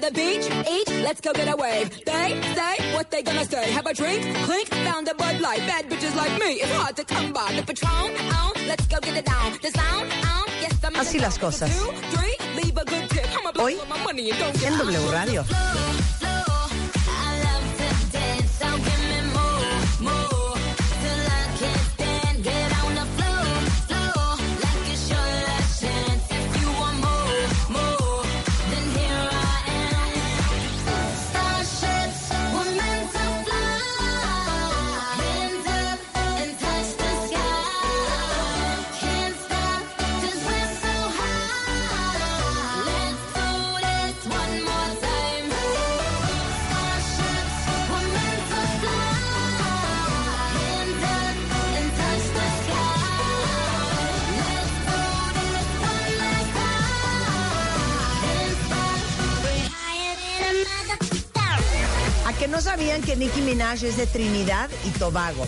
To the beach, eat, let's go get a wave. They say what they gonna say. Have a drink, clink, found a Bud Light. Bad bitches like me, it's hard to come by. The Patron, oh, let's go get it down. The sound, oh, yes, I'm Así las cosas. Two, three, leave a good tip. I'ma blow Hoy, my money and don't get En W Radio. Que Nicki Minaj es de Trinidad y Tobago.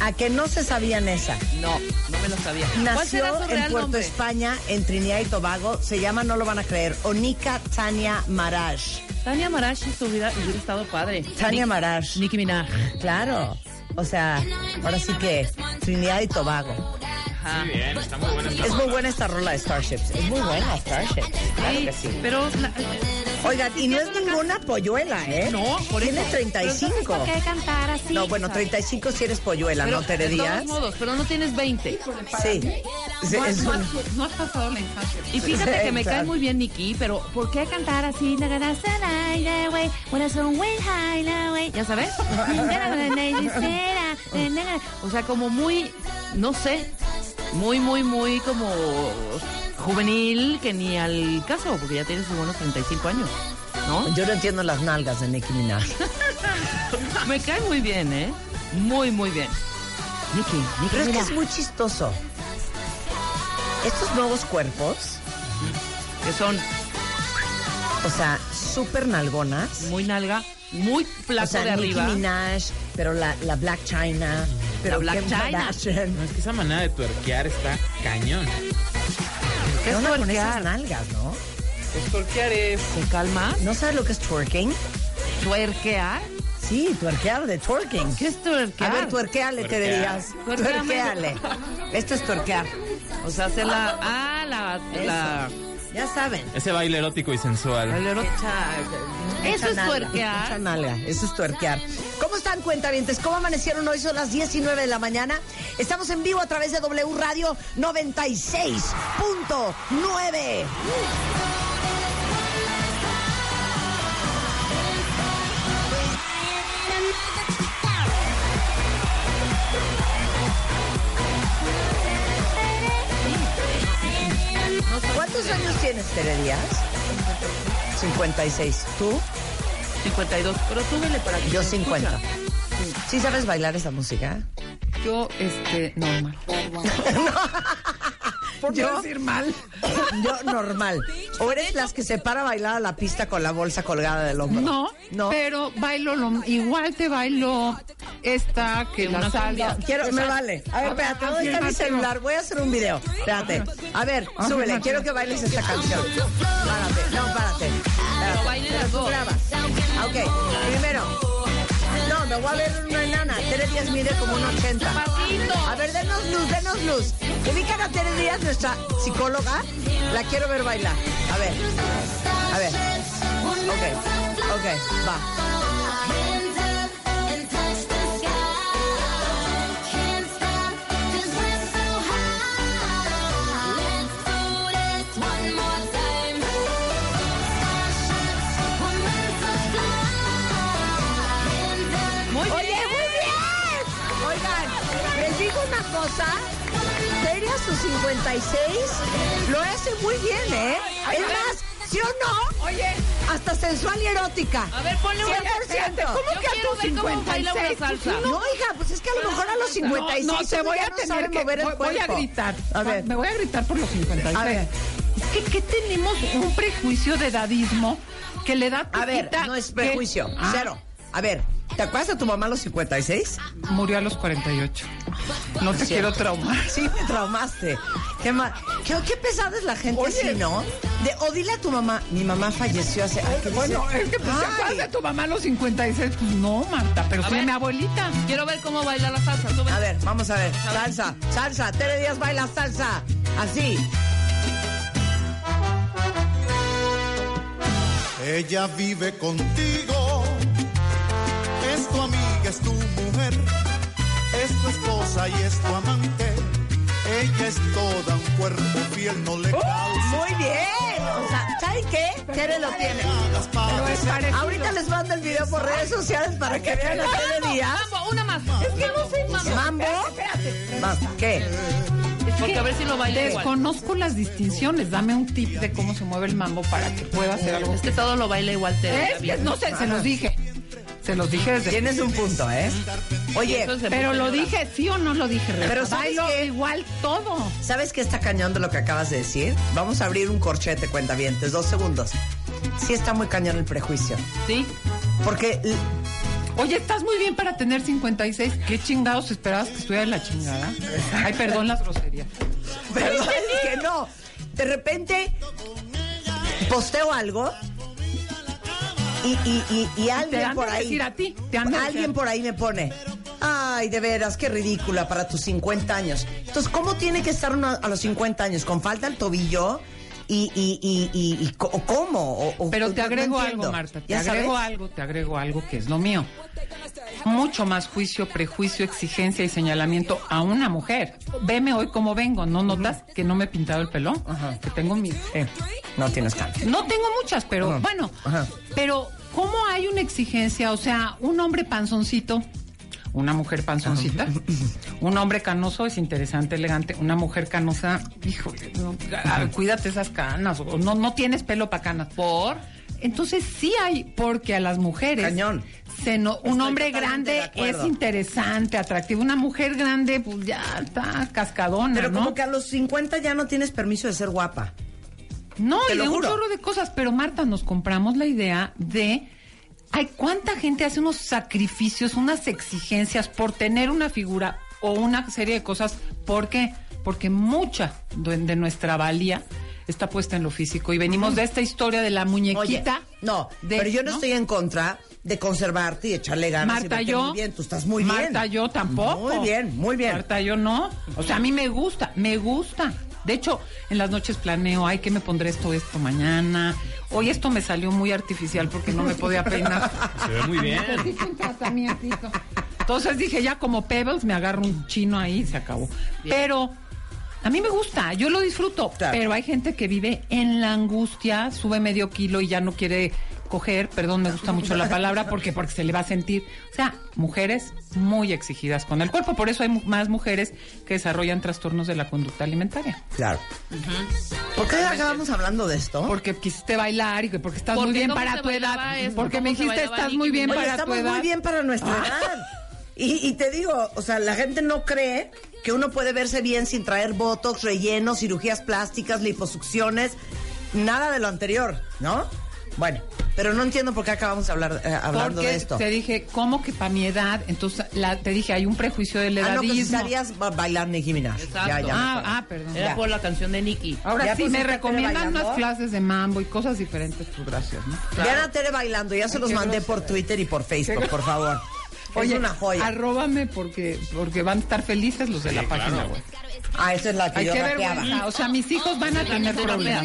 A que no se sabían esa. No, no me lo sabía. ¿Cuál será Nació su en Puerto nombre? España, en Trinidad y Tobago. Se llama, no lo van a creer, Onika Tania Maraj. Tania Marashi hubiera, hubiera estado padre. Tania Maraj. Nicki Minaj. Claro. O sea, ahora sí que Trinidad y Tobago. Ajá. Es muy buena esta rola de Starships. Es muy buena Starships. Claro que sí. Pero la- Oigan, y no es ninguna polluela, ¿eh? No, por Tiene eso. 35. ¿Por qué cantar así? No, bueno, 35 si eres polluela, pero ¿no te de todos modos, pero no tienes 20. Sí. Sí, No, es no un- has- no has pasado la infancia. Y fíjate que me Exacto. cae muy bien Nikki, pero ¿por qué cantar así? ¿Ya sabes? O sea, como muy, no sé, muy, muy, muy como juvenil que ni al caso, porque ya tiene sus buenos 35 años, ¿no? Yo no entiendo las nalgas de Nicki Minaj. Me cae muy bien, ¿eh? Muy, muy bien. Nikki, Nikki, Pero es que es muy chistoso. Estos nuevos cuerpos, que son o sea, súper nalgonas. muy nalga, muy O flaco sea, de Nicki arriba. Minaj, pero la, la Black China. Pero Black China. No, es que esa manera de tuerquear está cañón. ¿Qué es onda con twerkear? esas nalgas, no? Pues tuerquear es... ¿Te calmas? ¿No sabes lo que es twerking? ¿Tuerquear? Sí, tuerquear de twerking. ¿Qué es tuerquear? A ver, tuerqueale, te dirías. Tuerqueale. Esto es tuerquear. O sea, hacer la... Ah, la... la Ya saben. Ese baile erótico y sensual. el ero- Eso es tuerquear. nalga, eso es tuerquear. ¿Cómo están, cuentavientes? ¿Cómo amanecieron hoy? Son las 19 de la mañana. Estamos en vivo a través de W Radio 96.9. ¿Cuántos años tienes, Tere Díaz? 56. ¿Tú? 52. Pero súbele para que Yo se 50. escucha. ¿Sí sabes bailar esa música? Yo, este, normal. ¿Por qué decir mal? Yo normal. ¿O eres las que se para a bailar a la pista con la bolsa colgada del hombro? No, No. pero bailo lo, igual te bailo esta que la cumbia. Quiero, me vale. A ver, espérate, ¿dónde está mi celular? Voy a hacer un video. Espérate. A ver, súbele. Quiero que bailes esta canción. Párate, no, párate. Ok, primero. No, me voy a ver una enana. Tere Díaz mide como un 80. Pasito. A ver, denos luz, denos luz. Ubican a Tere Díaz, nuestra psicóloga. La quiero ver bailar. A ver. A ver. Ok, ok, va. Digo una cosa. Tere a sus 56 lo hace muy bien, ¿eh? Es más, ¿sí o no? Oye, Hasta sensual y erótica. A ver, ponle una 100%. ¿cómo Yo que a tus ver cómo baila una 56? salsa. No, hija, pues es que a lo mejor a los 56 no, no, te voy a tener que mover el voy, voy a cuerpo. gritar. A ver. Me voy a gritar por los 56. A ver. Es que ¿qué tenemos un prejuicio de edadismo que le da A ver, no es que- prejuicio. Ah, Cero. A ver, ¿te acuerdas de tu mamá a los 56? Murió a los 48. No te quiero traumar. Sí, me traumaste. Qué, ma- qué, qué pesada es la gente Oye. así, ¿no? De, o dile a tu mamá, mi mamá falleció hace... Ay, ¿qué Bueno, dice? es que pues, ¿te acuerdas de tu mamá a los 56? Pues no, Marta, pero ver. mi abuelita. Quiero ver cómo baila la salsa. Tú. A ver, vamos a ver. Salsa, salsa. Tere Díaz baila salsa. Así. Ella vive contigo, es tu mujer, es tu esposa y es tu amante. Ella es toda un cuerpo fiel, no le causa Muy bien. O sea, ¿saben qué? Tere lo tiene. Pero. Ahorita les mando el video por redes sociales para que vean a Tere Díaz. Mambo, una más. Es que no sé. Mambo. ¿Mambo? Más, ¿Qué? Porque a ver si lo baila igual. Desconozco las distinciones. Dame un tip de cómo se mueve el mambo para que pueda hacer algo. Es que todo lo baila igual Tere. Es que no sé, se los dije. Se los dije desde Tienes un punto, ¿eh? Oye, es Pero lo dije, sí o no lo dije? Pero ¿sabes Bailo qué? igual todo. ¿sabes qué está cañón de lo que acabas de decir? Vamos a abrir un corchete, cuentavientes, dos segundos. Sí está muy cañón el prejuicio. Sí. Porque Oye, estás muy bien para tener 56. ¿Qué chingados esperabas que estuviera en la chingada? Ay, perdón las groserías. Pero sabes que no. De repente posteo algo y, y, y, y alguien por ahí. decir a ti. Te alguien decir. por ahí me pone. Ay, de veras, qué ridícula para tus 50 años. Entonces, ¿cómo tiene que estar uno a los 50 años? ¿Con falta el tobillo? ¿Y, y, y, y, cómo? O- Pero te agrego algo, Marta. Te ¿Ya agrego sabes? algo, te agrego algo que es lo mío. Mucho más juicio, prejuicio, exigencia y señalamiento a una mujer. Veme hoy como vengo. ¿No notas que no me he pintado el pelo? Que tengo mi... eh, No tienes cambio. No tengo muchas, pero bueno. Pero, ¿cómo hay una exigencia? O sea, un hombre panzoncito, una mujer panzoncita, un hombre canoso es interesante, elegante, una mujer canosa, híjole, no, cuídate esas canas, o no, no tienes pelo para canas. ¿Por? Entonces sí hay, porque a las mujeres... Cañón. Se no- un hombre grande es interesante, atractivo. Una mujer grande, pues ya está cascadona, Pero ¿no? como que a los 50 ya no tienes permiso de ser guapa. No, Te y de un chorro de cosas, pero Marta, nos compramos la idea de ay, cuánta gente hace unos sacrificios, unas exigencias por tener una figura o una serie de cosas. ¿Por qué? Porque mucha de, nuestra valía está puesta en lo físico y venimos de esta historia de la Oye, muñequita. no, de- pero yo no, estoy en contra de conservarte y echarle ganas. Marta, yo. Muy bien, tú estás muy bien. Marta, yo tampoco. Muy bien, muy bien. Marta, yo no. O sea, a mí me gusta, me gusta. De hecho, en las noches planeo, ay, ¿qué me pondré esto, esto mañana? Hoy esto me salió muy artificial porque no me podía peinar. Se ve muy bien. Entonces dije, ya como Pebbles, me agarro un chino ahí y se acabó. Pero a mí me gusta, yo lo disfruto. Claro. Pero hay gente que vive en la angustia, sube medio kilo y ya no quiere coger, perdón, me gusta mucho la palabra, porque porque se le va a sentir. O sea, mujeres muy exigidas con el cuerpo. Por eso hay más mujeres que desarrollan trastornos de la conducta alimentaria. Claro. ¿Por qué acabamos hablando de esto? Porque quisiste bailar y que porque estás muy bien para tu edad. porque me dijiste estás muy bien Oye, para tu estamos edad. muy bien para nuestra edad. Y, y te digo, o sea, la gente no cree que uno puede verse bien sin traer botox, rellenos, cirugías plásticas, liposucciones, nada de lo anterior, ¿no? Bueno, Pero no entiendo por qué acabamos de hablar, eh, hablando Porque de esto. te dije, ¿cómo que para mi edad? Entonces la, te dije, hay un prejuicio del Ah, no, que edadismo. sabías ba- bailar Nicki Minaj. Exacto. Ya, ya ah, ah, perdón. Era Ya. por la canción de Nicky. Ahora ¿Ya sí, me recomiendan unas clases de mambo y cosas diferentes, pues gracias, ¿no? Vean a Tere bailando, ya se los mandé grosero. por Twitter y por Facebook, por favor. Oye, es una joya. arróbame porque, porque van a estar felices los de la página web. Ah, esa es la que Ay, yo qué rapeaba. vergüenza. O sea, mis hijos van a tener problemas.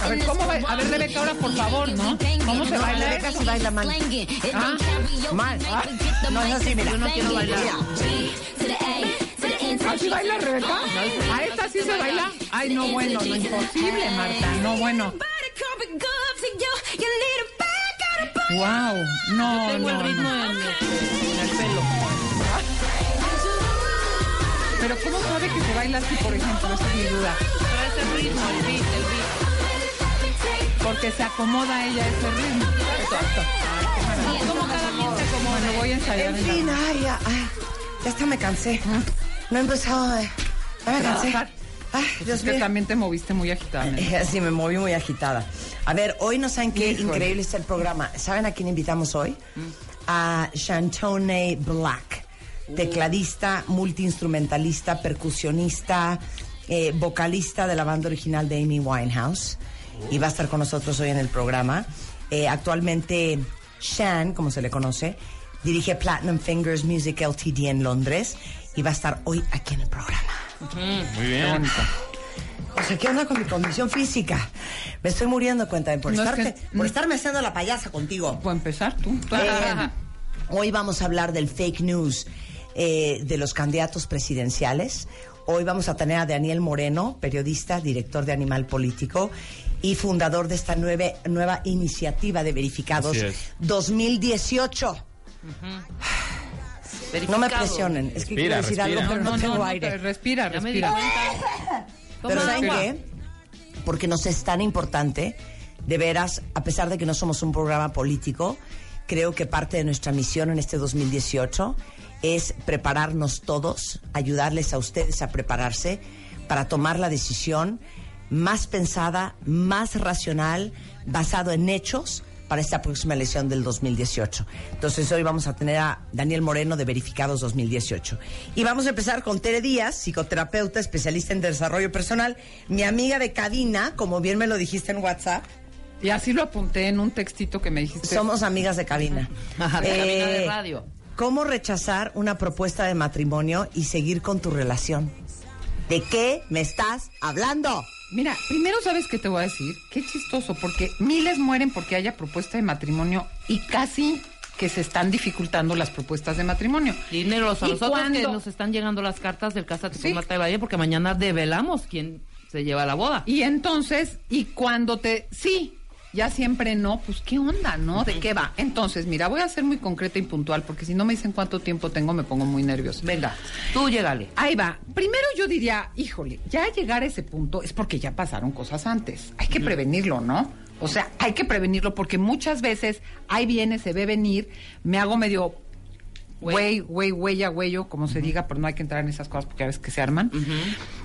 A ver, ¿cómo va- a ver. Rebeca, ahora, por favor, ¿no? ¿Cómo se baila? Rebeca sí baila mal. Ah, mal. Ah, no es así, mira. Yo no quiero bailar. ¿Así baila Rebeca? ¿A esta sí se baila? Ay, no, bueno, no, imposible, Marta, no, bueno. Wow, no, Tengo el no, ritmo no. en, en el pelo. Pero ¿cómo sabe que se baila así, por ejemplo? Esa es mi duda. Pero es el ritmo, el beat, el beat. Porque se acomoda a ella ese ritmo. Exacto. Y como cada quien se acomoda. Bueno, voy a ensayar. En fin, ay, ay, ya hasta me cansé. No he empezado, eh, ya me cansé. Ay, Dios Es que también te moviste muy agitada. Eh, Sí, me moví muy agitada. A ver, hoy no saben qué Híjole. increíble está el programa. ¿Saben a quién invitamos hoy? A Shantone Black, tecladista, multiinstrumentalista, percusionista, eh, vocalista de la banda original de Amy Winehouse. Y va a estar con nosotros hoy en el programa. Eh, actualmente, Shan, como se le conoce, dirige Platinum Fingers Music LTD en Londres y va a estar hoy aquí en el programa. Mm. Muy bien. O sea, ¿qué onda con mi condición física? Me estoy muriendo, cuéntame por, no por estarme haciendo la payasa contigo. Puedo empezar tú. Eh, hoy vamos a hablar del fake news eh, de los candidatos presidenciales. Hoy vamos a tener a Daniel Moreno, periodista, director de Animal Político y fundador de esta nueve, nueva iniciativa de verificados 2018. No me presionen, es que quiero decir algo, pero no, tengo aire. Respira, respira. Pero ¿saben qué? Porque nos es tan importante, de veras, a pesar de que no somos un programa político, creo que parte de nuestra misión en este 2018 es prepararnos todos, ayudarles a ustedes a prepararse para tomar la decisión más pensada, más racional, basado en hechos, para esta próxima elección del 2018. Entonces hoy vamos a tener a Daniel Moreno de Verificados 2018. Y vamos a empezar con Tere Díaz, psicoterapeuta, especialista en desarrollo personal, mi amiga de cabina, como bien me lo dijiste en WhatsApp. Y así lo apunté en un textito que me dijiste. Somos amigas de cabina. De cabina de Eh, radio. ¿Cómo rechazar una propuesta de matrimonio y seguir con tu relación? ¿De qué me estás hablando? Mira, primero sabes qué te voy a decir. Qué chistoso, porque miles mueren porque haya propuesta de matrimonio y casi que se están dificultando las propuestas de matrimonio. Dineros a ¿Y nosotros que nos están llegando las cartas del Casa Sí. Marta de Valle porque mañana develamos quién se lleva la boda. Y entonces, y cuando te... Sí, ya siempre no, pues qué onda, ¿no? ¿De qué va? Entonces, mira, voy a ser muy concreta y puntual, porque si no me dicen cuánto tiempo tengo, me pongo muy nerviosa. Venga, tú llégale. Ahí va. Primero yo diría, híjole, ya llegar a ese punto es porque ya pasaron cosas antes. Hay que prevenirlo, ¿no? O sea, hay que prevenirlo porque muchas veces ahí viene, se ve venir, me hago medio güey, güey, huella, huello, como se diga, pero no hay que entrar en esas cosas porque a veces que se arman.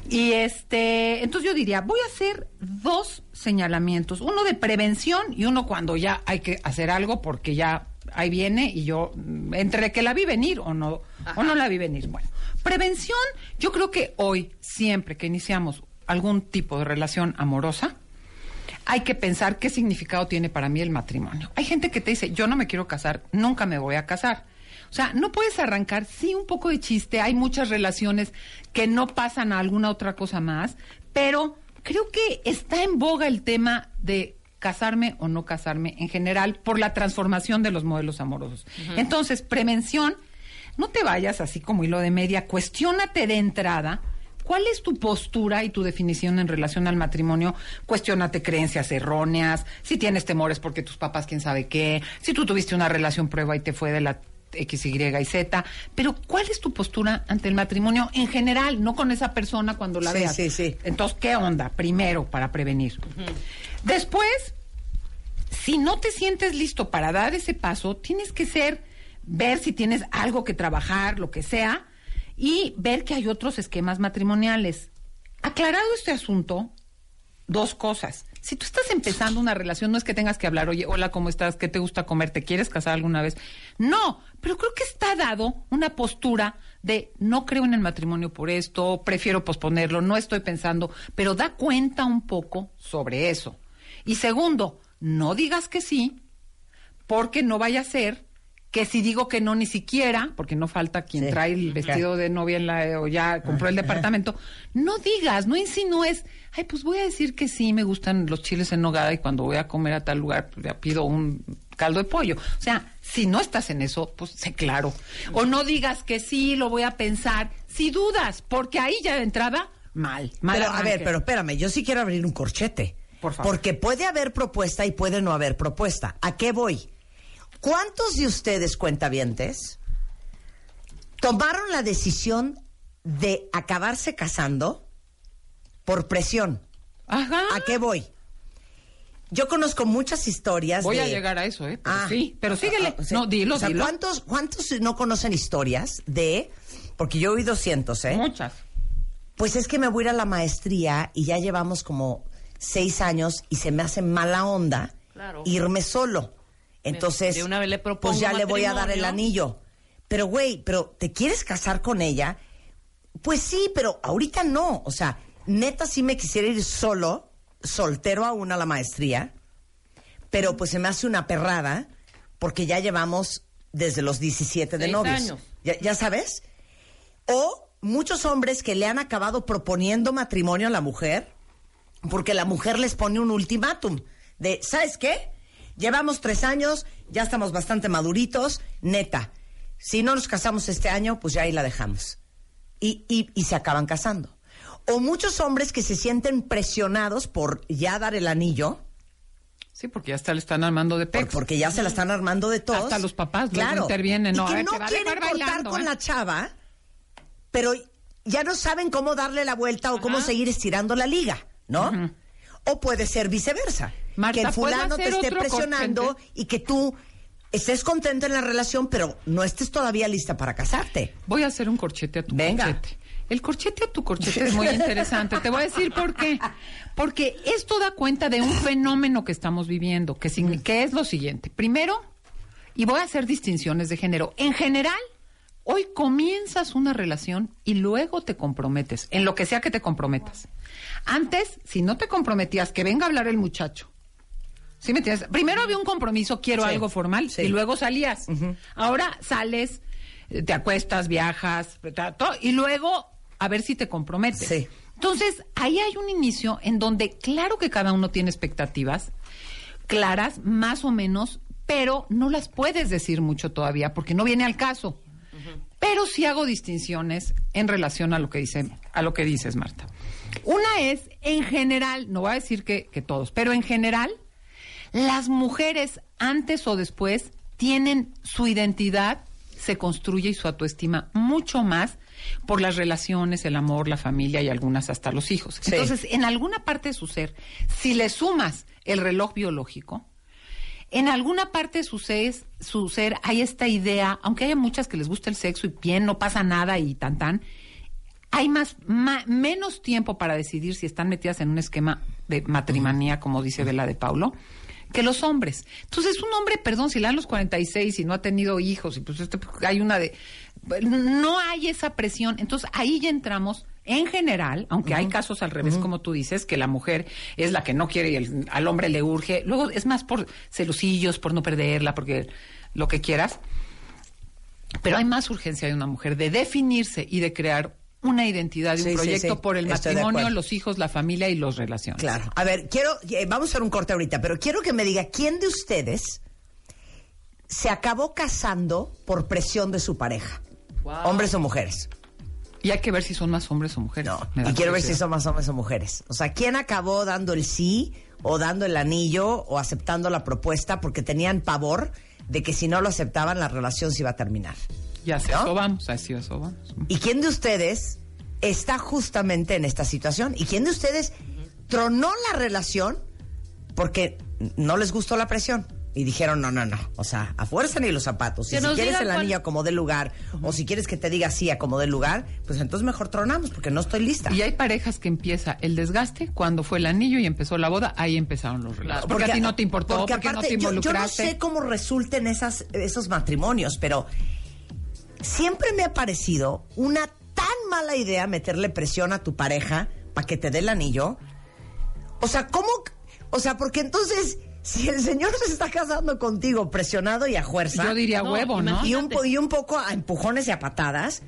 Y este, entonces yo diría, voy a hacer dos señalamientos, uno de prevención y uno cuando ya hay que hacer algo porque ya ahí viene y yo mm, entre que la vi venir o no o no la vi venir. Bueno, prevención, yo creo que hoy siempre que iniciamos algún tipo de relación amorosa, hay que pensar qué significado tiene para mí el matrimonio. Hay gente que te dice, yo no me quiero casar, nunca me voy a casar. O sea, no puedes arrancar, sí, un poco de chiste, hay muchas relaciones que no pasan a alguna otra cosa más, pero creo que está en boga el tema de casarme o no casarme en general por la transformación de los modelos amorosos. Entonces, prevención, no te vayas así como hilo de media, cuestiónate de entrada ¿Cuál es tu postura y tu definición en relación al matrimonio? Cuestiónate creencias erróneas, si tienes temores porque tus papás quién sabe qué, si tú tuviste una relación prueba y te fue de la X, Y y Z, pero ¿cuál es tu postura ante el matrimonio en general, no con esa persona cuando la Sí, veas? sí, sí. Entonces, ¿qué onda? Primero, para prevenir. Después, si no te sientes listo para dar ese paso, tienes que ser, ver si tienes algo que trabajar, lo que sea, y ver que hay otros esquemas matrimoniales. Aclarado este asunto, dos cosas. Si tú estás empezando una relación, no es que tengas que hablar, oye, hola, ¿cómo estás? ¿Qué te gusta comer? ¿Te quieres casar alguna vez? No, pero creo que está dado una postura de no creo en el matrimonio por esto, prefiero posponerlo, no estoy pensando, pero da cuenta un poco sobre eso. Y segundo, no digas que sí, porque no vaya a ser que si digo que no ni siquiera, porque no falta quien Sí. trae el vestido de novia en la, o ya compró el departamento, no digas, no insinúes, ay, pues voy a decir que sí, me gustan los chiles en nogada y cuando voy a comer a tal lugar, pues ya pido un caldo de pollo. O sea, si no estás en eso, pues sé claro. O no digas que sí, lo voy a pensar, si dudas, porque ahí ya de entrada, mal, mal Pero, a ver, pero espérame, yo sí quiero abrir un corchete. Por favor. Porque puede haber propuesta y puede no haber propuesta. ¿A qué voy? ¿Cuántos de ustedes, cuentavientes, tomaron la decisión de acabarse casando por presión? Ajá. ¿A qué voy? Yo conozco muchas historias Voy de... a llegar a eso, ¿eh? Pero Ah. sí, pero síguele. Sí. No, dilo, O sea, dilo. ¿cuántos, ¿Cuántos no conocen historias de...? Porque yo he oído cientos, ¿eh? Muchas. Pues es que me voy a ir a la maestría y ya llevamos como seis años y se me hace mala onda Claro. irme solo. Entonces, de una vez le propongo pues ya le voy a dar el anillo. Pero güey, pero ¿te quieres casar con ella? Pues sí, pero ahorita no. O sea, neta sí me quisiera ir solo, soltero aún a la maestría, pero pues se me hace una perrada porque ya llevamos desde los 17 de Seis novios. años. ¿Ya, ya sabes? O muchos hombres que le han acabado proponiendo matrimonio a la mujer porque la mujer les pone un ultimátum de, ¿sabes qué? Llevamos tres años, ya estamos bastante maduritos, neta. Si no nos casamos este año, pues ya ahí la dejamos. Y, y, y se acaban casando. O muchos hombres que se sienten presionados por ya dar el anillo, Sí, porque ya hasta le están armando de por- pex. porque ya se la están armando de todos. Hasta los papás claro, intervienen, Y no, que no quieren cortar bailando, con ¿eh? la chava, pero ya no saben cómo darle la vuelta o cómo seguir estirando la liga, ¿no? O puede ser viceversa. Marta, que el ¿puedo fulano te esté presionando y que tú estés contento en la relación, pero no estés todavía lista para casarte. Voy a hacer un corchete a tu Venga. corchete. El corchete a tu corchete es muy interesante. Te voy a decir por qué. Porque esto da cuenta de un fenómeno que estamos viviendo, que, signi- que es lo siguiente. Primero, y voy a hacer distinciones de género. En general, hoy comienzas una relación y luego te comprometes, en lo que sea que te comprometas. Antes, si no te comprometías, que venga a hablar el muchacho. ¿Sí me entiendes? Primero había un compromiso, quiero Sí. algo formal, Sí. y luego salías. Ahora sales, eh, te acuestas, viajas, y luego a ver si te comprometes. Sí. Entonces, ahí hay un inicio en donde, claro que cada uno tiene expectativas claras, más o menos, pero no las puedes decir mucho todavía porque no viene al caso. Pero sí hago distinciones en relación a lo que dice, a lo que dices, Marta. Una es, en general, no voy a decir que, que todos, pero en general, las mujeres antes o después tienen su identidad, se construye y su autoestima mucho más por las relaciones, el amor, la familia y algunas hasta los hijos. Sí. Entonces, en alguna parte de su ser, si le sumas el reloj biológico, en alguna parte de su ser, su ser hay esta idea, aunque haya muchas que les gusta el sexo y bien, no pasa nada y tan tan, hay más, ma- menos tiempo para decidir si están metidas en un esquema de matrimonía, como dice Vela de Paulo, que los hombres. Entonces, un hombre, perdón, si le dan los 46 y no ha tenido hijos, y pues este, hay una de... No hay esa presión. Entonces, ahí ya entramos, en general, aunque hay casos al revés, como tú dices, que la mujer es la que no quiere y el- al hombre le urge. Luego, es más por celosillos, por no perderla, porque lo que quieras. Pero hay más urgencia de una mujer de definirse y de crear una identidad y Sí, un proyecto sí. por el Estoy matrimonio, los hijos, la familia y los relaciones. Claro. A ver, quiero, eh, vamos a hacer un corte ahorita, pero quiero que me diga quién de ustedes se acabó casando por presión de su pareja, hombres o mujeres. Y hay que ver si son más hombres o mujeres. Da Y quiero ver si son más hombres o mujeres. O sea, ¿quién acabó dando el sí o dando el anillo o aceptando la propuesta porque tenían pavor de que si no lo aceptaban la relación se iba a terminar? Ya sé, ¿No? eso vamos, así eso vamos. ¿Y quién de ustedes está justamente en esta situación? ¿Y quién de ustedes tronó la relación porque no les gustó la presión. Y dijeron, no, no, no. O sea, a fuerza ni los zapatos. Que Y si quieres el anillo como del lugar, o si quieres que te diga sí a como del lugar, pues entonces mejor tronamos, porque no estoy lista. Y hay parejas que empieza el desgaste cuando fue el anillo y empezó la boda, ahí empezaron los relatos. Porque, a ti no te importó, porque, no aparte, te yo- involucraste. Yo, no sé cómo resulten esas, esos matrimonios, pero siempre me ha parecido una tan mala idea meterle presión a tu pareja para que te dé el anillo. O sea, ¿cómo? O sea, porque entonces, si el señor se está casando contigo presionado y a fuerza. Yo diría No, huevo, ¿no? Y un, y un poco a empujones y a patadas.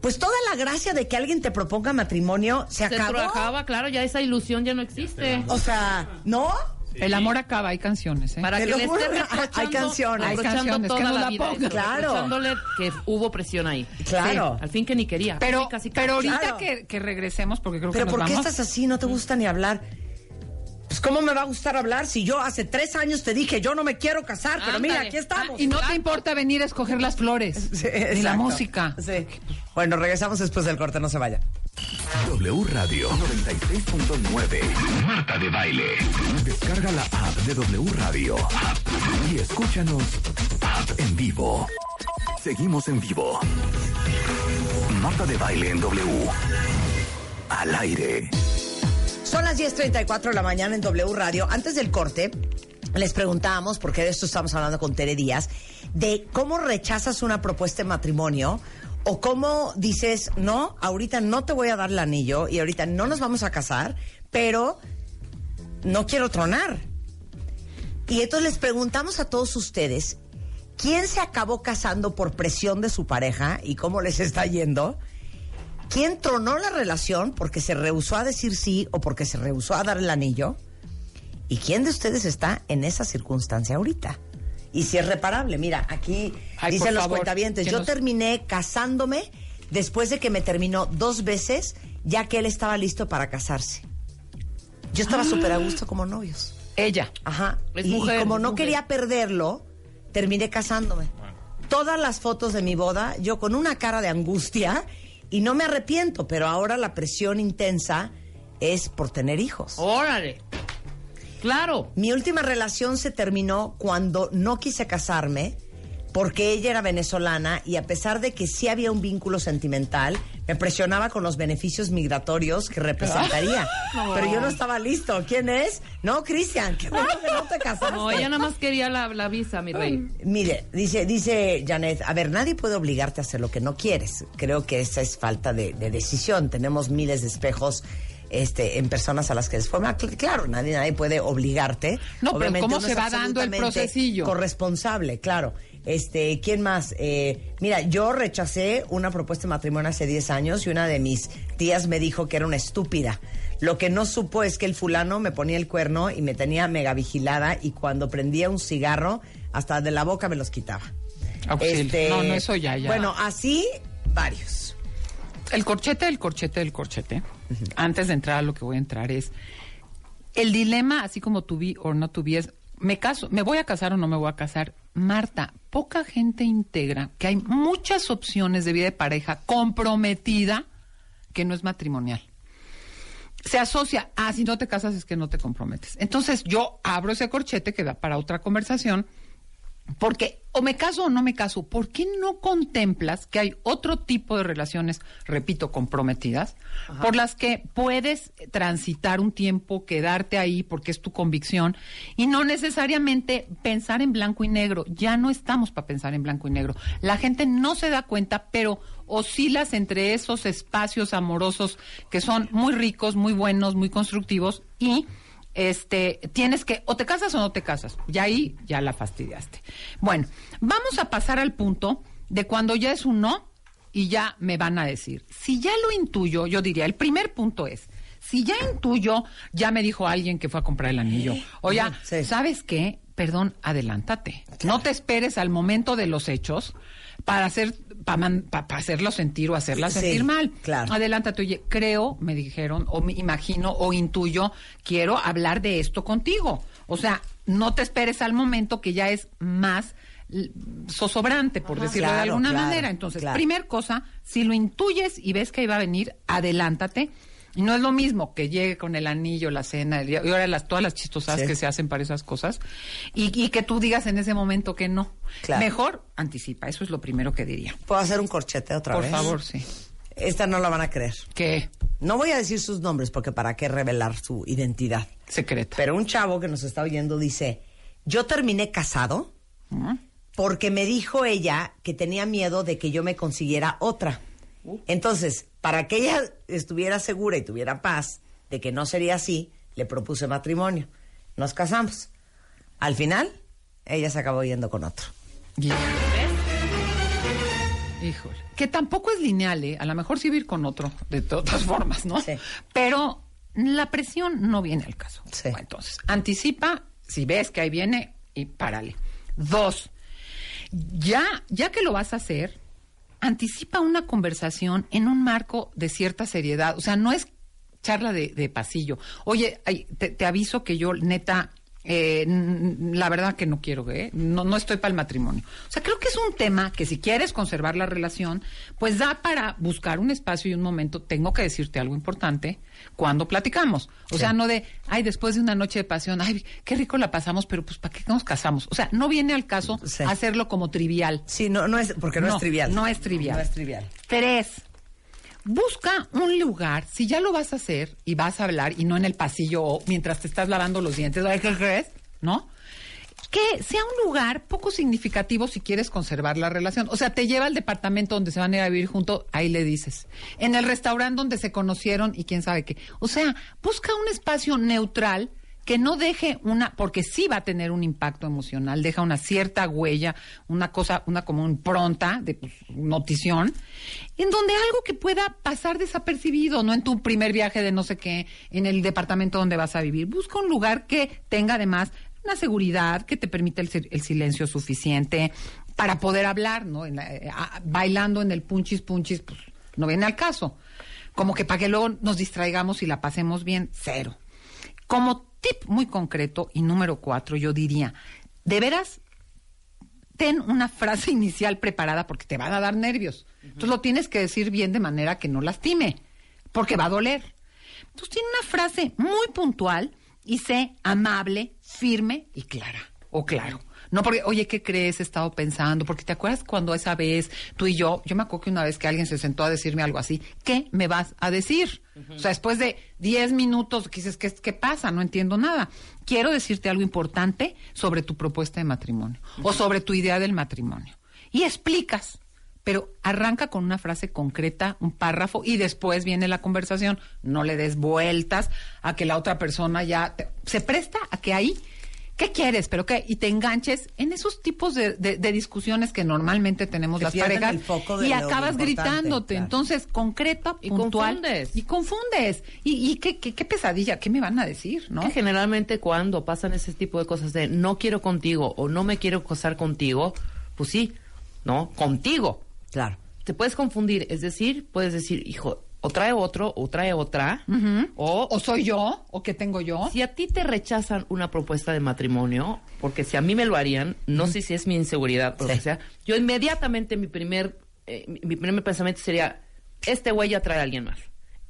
Pues toda la gracia de que alguien te proponga matrimonio se, Se acabó. trabajaba, claro, ya esa ilusión ya no existe. O sea, ¿no? El amor acaba, hay canciones, ¿eh? Para Te que lo le juro, esté hay canciones. Hay canciones, toda que no la la vida ponga. Claro. que hubo presión ahí. Claro. Sí, al fin que ni quería. Pero, casi, pero ahorita Claro. que, que regresemos, porque creo Pero que ¿por nos qué vamos... estás así? No te gusta ni hablar. Pues ¿cómo me va a gustar hablar si yo hace tres años te dije yo no me quiero casar, pero mira, aquí estamos. Ah, Y no te importa venir a escoger las flores, Sí, ni la música. Sí. Bueno, regresamos después del corte, no se vaya. W Radio 96.9. Marta de Baile. Descarga la app de W Radio. Y escúchanos en vivo. Seguimos en vivo. Marta de Baile en W. Al aire. Son las 10.34 de la mañana en W Radio. Antes del corte, les preguntábamos, porque de esto estamos hablando con Tere Díaz, de cómo rechazas una propuesta de matrimonio o cómo dices, no, ahorita no te voy a dar el anillo y ahorita no nos vamos a casar, pero no quiero tronar. Y entonces les preguntamos a todos ustedes, ¿quién se acabó casando por presión de su pareja y cómo les está yendo? ¿Quién tronó la relación porque se rehusó a decir sí o porque se rehusó a dar el anillo? ¿Y quién de ustedes está en esa circunstancia ahorita? Y si es reparable, mira, aquí Ay, dicen los favor, cuentavientes, yo nos- terminé casándome después de que me terminó dos veces, ya que él estaba listo para casarse. Yo estaba súper a gusto como novios. Ella. Ajá. Es y, como no mujer. quería perderlo, terminé casándome. Todas las fotos de mi boda, yo con una cara de angustia y no me arrepiento, pero ahora la presión intensa es por tener hijos. Órale. Claro. Mi última relación se terminó cuando no quise casarme porque ella era venezolana y a pesar de que sí había un vínculo sentimental, me presionaba con los beneficios migratorios que representaría. No. Pero yo no estaba listo. ¿Quién es? No, Cristian, qué bueno que no te casaste. No, ella nada más quería la, la visa, mi rey. Mire, dice, dice Janet, a ver, nadie puede obligarte a hacer lo que no quieres. Creo que esa es falta de, de decisión. Tenemos miles de espejos este, en personas a las que les forma. Cl- Claro, nadie, nadie puede obligarte. No, pero ¿cómo se va dando el procesillo? Corresponsable, claro. Este, ¿quién más? Eh, mira, yo rechacé una propuesta de matrimonio hace 10 años y una de mis tías me dijo que era una estúpida. Lo que no supo es que el fulano me ponía el cuerno y me tenía mega vigilada y cuando prendía un cigarro, hasta de la boca me los quitaba. Auxilio. No, no, eso ya, ya. Bueno, así varios. El corchete del corchete del corchete, antes de entrar a lo que voy a entrar, es el dilema, así como to be or not to be, es me caso, me voy a casar o no me voy a casar. Marta, poca gente integra que hay muchas opciones de vida de pareja comprometida que no es matrimonial. Se asocia, ah, si no te casas es que no te comprometes. Entonces yo abro ese corchete que da para otra conversación porque o me caso o no me caso, ¿por qué no contemplas que hay otro tipo de relaciones, repito, comprometidas, por las que puedes transitar un tiempo, quedarte ahí porque es tu convicción y no necesariamente pensar en blanco y negro? Ya no estamos para pensar en blanco y negro. La gente no se da cuenta, pero oscilas entre esos espacios amorosos que son muy ricos, muy buenos, muy constructivos y este, tienes que, o te casas o no te casas. Y ahí ya la fastidiaste. Bueno, vamos a pasar al punto de cuando ya es un no y ya me van a decir. Si ya lo intuyo, yo diría, el primer punto es, si ya intuyo, ya me dijo alguien que fue a comprar el anillo. O ya, sí. ¿sabes qué? Perdón, adelántate. No te esperes al momento de los hechos para hacer para hacerlo sentir o hacerla Sí, sentir mal. claro. Adelántate, oye, creo, me dijeron, o me imagino, o intuyo, quiero hablar de esto contigo. O sea, no te esperes al momento que ya es más zozobrante, por decirlo de alguna claro, manera. Entonces, primer cosa, si lo intuyes y ves que iba a venir, adelántate. Y no es lo mismo que llegue con el anillo, la cena, el- y ahora las, todas las chistosadas Sí. que se hacen para esas cosas, y, y que tú digas en ese momento que no. Claro. Mejor anticipa, eso es lo primero que diría. ¿Puedo hacer un corchete otra Por vez? favor, sí. Esta no la van a creer. ¿Qué? No voy a decir sus nombres porque para qué revelar su identidad. Secreta. Pero un chavo que nos está oyendo dice, yo terminé casado porque me dijo ella que tenía miedo de que yo me consiguiera otra. Entonces, para que ella estuviera segura y tuviera paz de que no sería así, le propuse matrimonio. Nos casamos. Al final, ella se acabó yendo con otro. Híjole. Que tampoco es lineal, ¿eh? A lo mejor sí va a ir con otro, de todas formas, ¿no? Sí. Pero la presión no viene al caso. Sí. Entonces, anticipa, si ves que ahí viene, y párale. Dos, ya, ya que lo vas a hacer, anticipa una conversación en un marco de cierta seriedad. O sea, no es charla de, pasillo. Oye, te, te aviso que yo, neta, eh, la verdad que no quiero, ¿eh? No, no estoy para el matrimonio. O sea, creo que es un tema que si quieres conservar la relación, pues da para buscar un espacio y un momento. Tengo que decirte algo importante cuando platicamos. O sea, no de, ay, después de una noche de pasión, ay, qué rico la pasamos, pero pues ¿para qué nos casamos? O sea, no viene al caso Sí. hacerlo como trivial. Sí, no, no es, porque no, No, es trivial. no es trivial. No es trivial. Tres, busca un lugar, si ya lo vas a hacer y vas a hablar y no en el pasillo o mientras te estás lavando los dientes. ¿No? Que sea un lugar poco significativo si quieres conservar la relación. O sea, te lleva al departamento donde se van a ir a vivir juntos, ahí le dices. En el restaurante donde se conocieron y quién sabe qué. O sea, busca un espacio neutral que no deje una, porque sí va a tener un impacto emocional, deja una cierta huella, una cosa, una como impronta de pues, notición, en donde algo que pueda pasar desapercibido, no en tu primer viaje de no sé qué, en el departamento donde vas a vivir. Busca un lugar que tenga además una seguridad, que te permita el, si- el silencio suficiente para poder hablar, ¿no? Eh, bailando en el punchis punchis, pues no viene al caso. Como que para que luego nos distraigamos y la pasemos bien, cero. Como tip muy concreto y número cuatro, yo diría, de veras, ten una frase inicial preparada porque te van a dar nervios. Entonces lo tienes que decir bien de manera que no lastime, porque va a doler. Entonces tiene una frase muy puntual y sé amable, firme y clara, o claro. No porque, oye, ¿qué crees? He estado pensando, porque te acuerdas cuando esa vez tú y yo, yo me acuerdo que una vez que alguien se sentó a decirme algo así, ¿qué me vas a decir? O sea, después de 10 minutos que dices, ¿qué, ¿qué pasa? No entiendo nada. Quiero decirte algo importante sobre tu propuesta de matrimonio o sobre tu idea del matrimonio. Y explicas, pero arranca con una frase concreta, un párrafo, y después viene la conversación. No le des vueltas a que la otra persona ya te- se presta a que ahí, ¿qué quieres? Pero qué, y te enganches en esos tipos de, de- de discusiones que normalmente tenemos Que las parejas el foco de y acabas gritándote. claro. Entonces, concreta, Y puntual. confundes. Y confundes. Y, y qué, qué, qué pesadilla, ¿qué me van a decir? ¿no? Que generalmente cuando pasan ese tipo de cosas de no quiero contigo o no me quiero casar contigo, pues sí, ¿no? Contigo. Claro. Te puedes confundir, es decir, puedes decir, hijo, o trae otro, o trae otra, o, O soy yo, o qué tengo yo. si a ti te rechazan una propuesta de matrimonio, porque si a mí me lo harían, no sé si es mi inseguridad o lo Sí. que sea, yo inmediatamente mi primer, eh, mi, primer pensamiento sería, este güey ya trae a alguien más.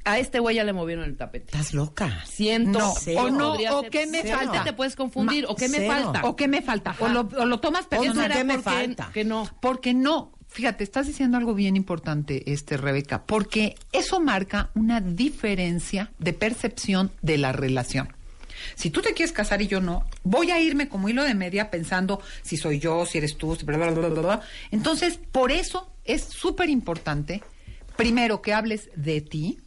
A este güey ya le movieron el tapete. Estás loca. Siento. No, Cero. o no, o qué me Cero. falta. Te puedes confundir, Ma- o qué me cero. falta. ¿O qué me falta? O lo, o lo tomas Oye, personal. ¿qué me falta? Que no. Porque no, fíjate, estás diciendo algo bien importante, este Rebeca, porque eso marca una diferencia de percepción de la relación. Si tú te quieres casar y yo no, voy a irme como hilo de media pensando si soy yo, si eres tú, bla, bla, bla, bla. Entonces, por eso es súper importante, primero, que hables de ti,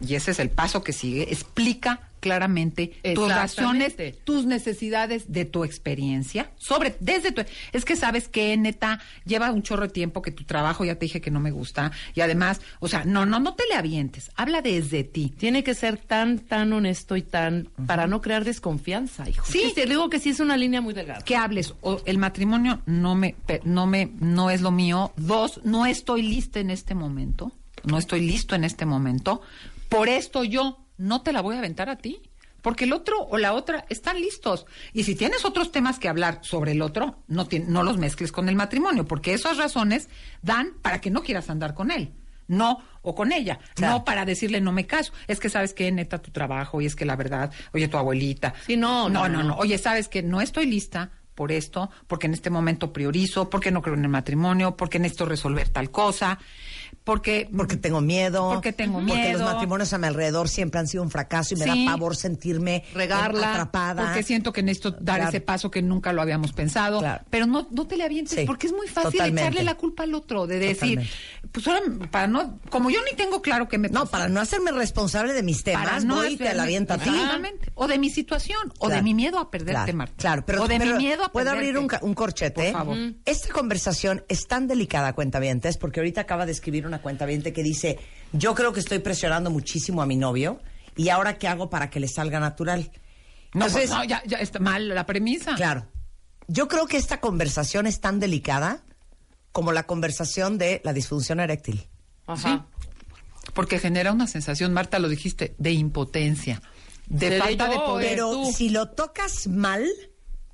y ese es el paso que sigue, explica claramente tus razones, tus necesidades de tu experiencia, sobre, desde tu, es que sabes que neta, lleva un chorro de tiempo que tu trabajo, ya te dije que no me gusta, y además, o sea, no, no, no te le avientes, habla desde ti. Tiene que ser tan, tan honesto y tan, para no crear desconfianza, hijo. Sí. te digo que sí es una línea muy delgada. que hables o el matrimonio no me no me no es lo mío dos no estoy lista en este momento no estoy listo en este momento por esto yo no te la voy a aventar a ti porque el otro o la otra están listos y si tienes otros temas que hablar sobre el otro no no los mezcles con el matrimonio porque esas razones dan para que no quieras andar con él no, o con ella, Claro. no para decirle no me caso. Es que sabes que neta tu trabajo y es que la verdad, oye tu abuelita. Sí, no, no, no, no, no. no. Oye, sabes que no estoy lista por esto, porque en este momento priorizo, porque no creo en el matrimonio, porque necesito resolver tal cosa, porque Porque tengo miedo. Porque tengo Porque miedo. los matrimonios a mi alrededor siempre han sido un fracaso y me Sí. da pavor sentirme Regarla, atrapada. porque siento que necesito dar Claro. ese paso que nunca lo habíamos pensado. Claro. Pero no, no te le avientes Sí, porque es muy fácil totalmente. echarle la culpa al otro, de decir, Totalmente. Pues ahora, para no, como yo ni tengo claro que me No, pasa, para no hacerme responsable de mis temas, para no voy y te la aviento a ti. Exactamente. O de mi situación, o de mi miedo a perderte, Claro, Marta. Claro, pero, o de pero mi miedo a ¿Puedo perderte. abrir un, corchete? Por favor. Esta conversación es tan delicada, cuentavientes, porque ahorita acaba de escribir una cuentaviente que dice, yo creo que estoy presionando muchísimo a mi novio y ahora qué hago para que le salga natural. No, Entonces, pues, no, ya, ya está mal la premisa. Claro. Yo creo que esta conversación es tan delicada como la conversación de la disfunción eréctil. Ajá. Porque genera una sensación, Marta, lo dijiste, de impotencia, de Seré falta de poder. Pero tú. si lo tocas mal,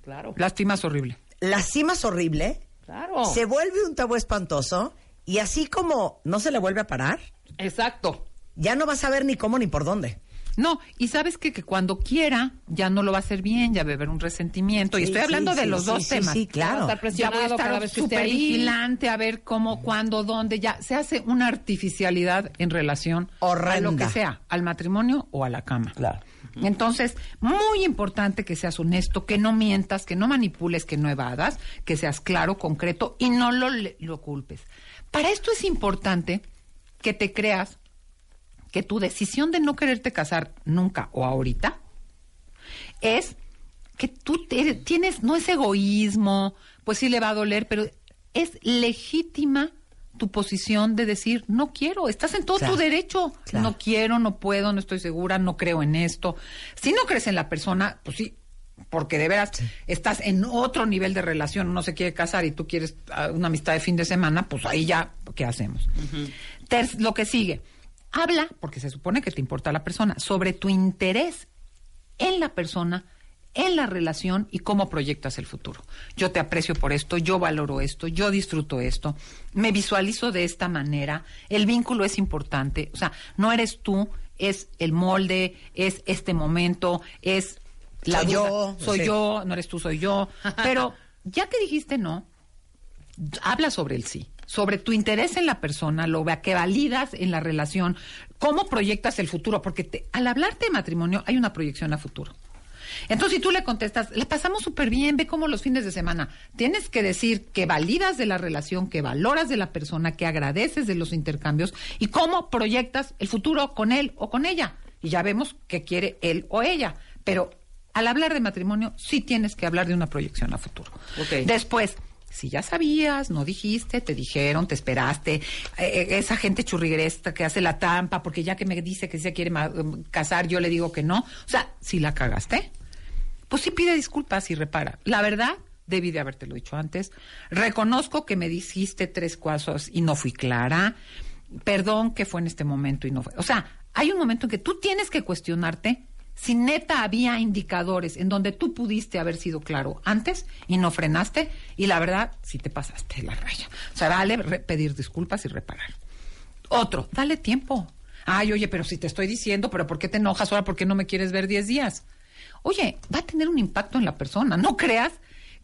Claro. Lastimas horrible. lastimas horrible, Claro. se vuelve un tabú espantoso y así como no se le vuelve a parar, Exacto. ya no vas a ver ni cómo ni por dónde. No, y sabes que, que cuando quiera ya no lo va a hacer bien, ya va a haber un resentimiento. y estoy sí, hablando de los sí, dos temas. sí, claro. Va a estar Ya voy a estar súper vigilante a ver cómo, cuándo, dónde. Ya se hace una artificialidad en relación a lo que sea, al matrimonio o a la cama. Claro. Entonces, muy importante que seas honesto, que no mientas, que no manipules, que no evadas, que seas claro, concreto y no lo, lo culpes. Para esto es importante que te creas que tu decisión de no quererte casar nunca o ahorita es que tú te- tienes, no es egoísmo, pues sí le va a doler, pero es legítima tu posición de decir, no quiero, estás en todo Claro, tu derecho, claro. no quiero, no puedo, no estoy segura, no creo en esto. Si no crees en la persona, pues sí, porque de veras estás en otro nivel de relación, no se quiere casar y tú quieres ah, una amistad de fin de semana, pues ahí ya, ¿qué hacemos? Ter- lo que sigue, habla, porque se supone que te importa la persona, sobre tu interés en la persona, en la relación y cómo proyectas el futuro. Yo te aprecio por esto, yo valoro esto, yo disfruto esto, me visualizo de esta manera, el vínculo es importante, o sea, no eres tú, es el molde, es este momento, es la Soy duda, yo, soy sí. yo, no eres tú, soy yo, pero ya que dijiste no, habla sobre el sí, sobre tu interés en la persona, lo que validas en la relación, cómo proyectas el futuro, porque te- al hablarte de matrimonio hay una proyección a futuro. Entonces, si tú le contestas, le pasamos súper bien, ve como los fines de semana, tienes que decir que validas de la relación, que valoras de la persona, que agradeces de los intercambios y cómo proyectas el futuro con él o con ella. Y ya vemos que quiere él o ella. Pero al hablar de matrimonio, sí tienes que hablar de una proyección a futuro. Ok. Después, si ya sabías, no dijiste, te dijeron, te esperaste, eh, eh, esa gente churrigueresta que hace la trampa, porque ya que me dice que se quiere em, casar, yo le digo que no. O sea, si la cagaste, pues sí pide disculpas y repara. La verdad, debí de habértelo dicho antes. Reconozco que me dijiste tres cosas y no fui clara. Perdón que fue en este momento y no fue. O sea, hay un momento en que tú tienes que cuestionarte si neta había indicadores en donde tú pudiste haber sido claro antes y no frenaste y la verdad, si te pasaste la raya. O sea, vale pedir disculpas y reparar. Otro, dale tiempo. Ay, oye, pero si te estoy diciendo, pero ¿por qué te enojas ahora? ¿Por qué no me quieres ver 10 días? Oye, va a tener un impacto en la persona. No creas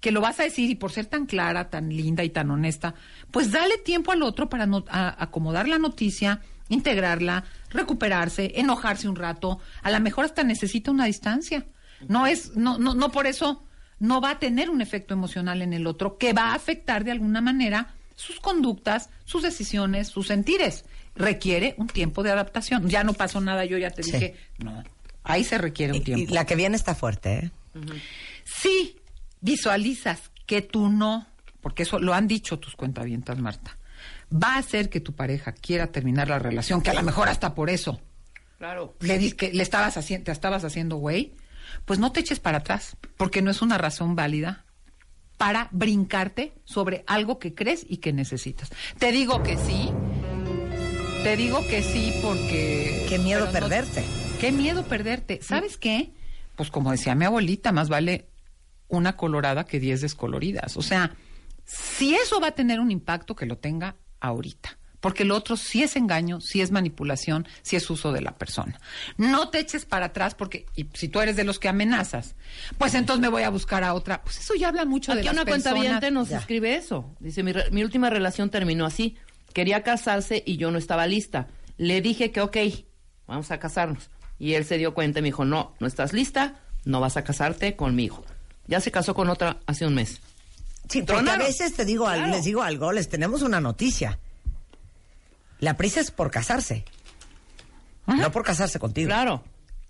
que lo vas a decir y por ser tan clara, tan linda y tan honesta, pues dale tiempo al otro para no- acomodar la noticia, integrarla, recuperarse, enojarse un rato. A lo mejor hasta necesita una distancia. No es, no, no, no por eso no va a tener un efecto emocional en el otro que va a afectar de alguna manera sus conductas, sus decisiones, sus sentires. Requiere un tiempo de adaptación. Ya no pasó nada, yo ya te Sí. dije, no. Ahí se requiere un tiempo. y la que viene está fuerte, ¿eh? Si visualizas que tú no, porque eso lo han dicho tus cuentavientas, Marta, va a hacer que tu pareja quiera terminar la relación, que a lo mejor hasta por eso Claro. le, que le estabas haciendo, te estabas haciendo güey, pues no te eches para atrás, porque no es una razón válida para brincarte sobre algo que crees y que necesitas. Te digo que sí, te digo que sí porque... Qué miedo no- perderte. Qué miedo perderte. ¿Sabes qué? Pues como decía mi abuelita, más vale una colorada que diez descoloridas. O sea, si eso va a tener un impacto, que lo tenga ahorita. Porque lo otro sí es engaño, sí es manipulación, sí es uso de la persona. No te eches para atrás porque y si tú eres de los que amenazas, pues entonces me voy a buscar a otra. Pues eso ya habla mucho de Aquí las una personas. cuenta nos Ya. escribe eso. Dice, mi, re- mi última relación terminó así. Quería casarse y yo no estaba lista. Le dije que ok, vamos a casarnos. Y él se dio cuenta y me dijo, no, no estás lista, no vas a casarte conmigo. Ya se casó con otra hace un mes. Sí, porque a veces te digo algo, Claro. les digo algo, les tenemos una noticia. La prisa es por casarse. No por casarse contigo. Claro.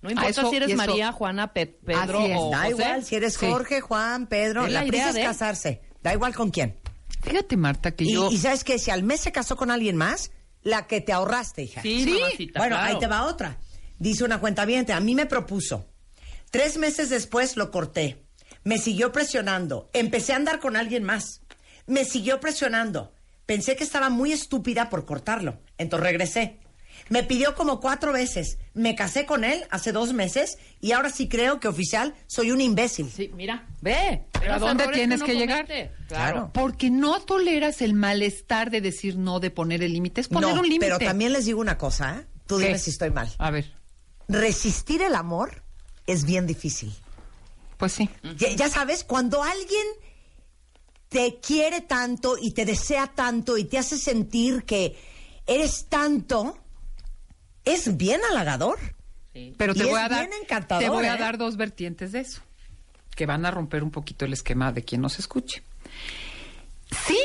No importa eso- si eres eso- María, Juana, Pe- Pedro Así es. o Da José. igual si eres Sí. Jorge, Juan, Pedro. La, la prisa es casarse. Da igual con quién. Fíjate, Marta, que Y, yo... y sabes que si al mes se casó con alguien más, la que te ahorraste, hija. Sí, mamacita, Bueno, claro. ahí te va otra. Dice una cuenta a mí me propuso. Tres meses después lo corté. Me siguió presionando. Empecé a andar con alguien más. Me siguió presionando. Pensé que estaba muy estúpida por cortarlo. Entonces regresé. Me pidió como cuatro veces. Me casé con él hace dos meses y ahora sí creo que oficial soy un imbécil. Sí, mira, ve. ¿Pero a dónde tienes que llegar? comete. Claro. Porque no toleras el malestar de decir no, de poner el límite. Es poner no, un límite. pero también les digo una cosa, ¿eh? Tú ¿Qué? dime si estoy mal. A ver, Resistir el amor es bien difícil. Pues sí. Ya, ya sabes, cuando alguien te quiere tanto y te desea tanto y te hace sentir que eres tanto, es bien halagador. Pero Y te voy es a dar, bien encantador, te voy a ¿eh? dar dos vertientes de eso, que van a romper un poquito el esquema de quien nos escuche. Sí,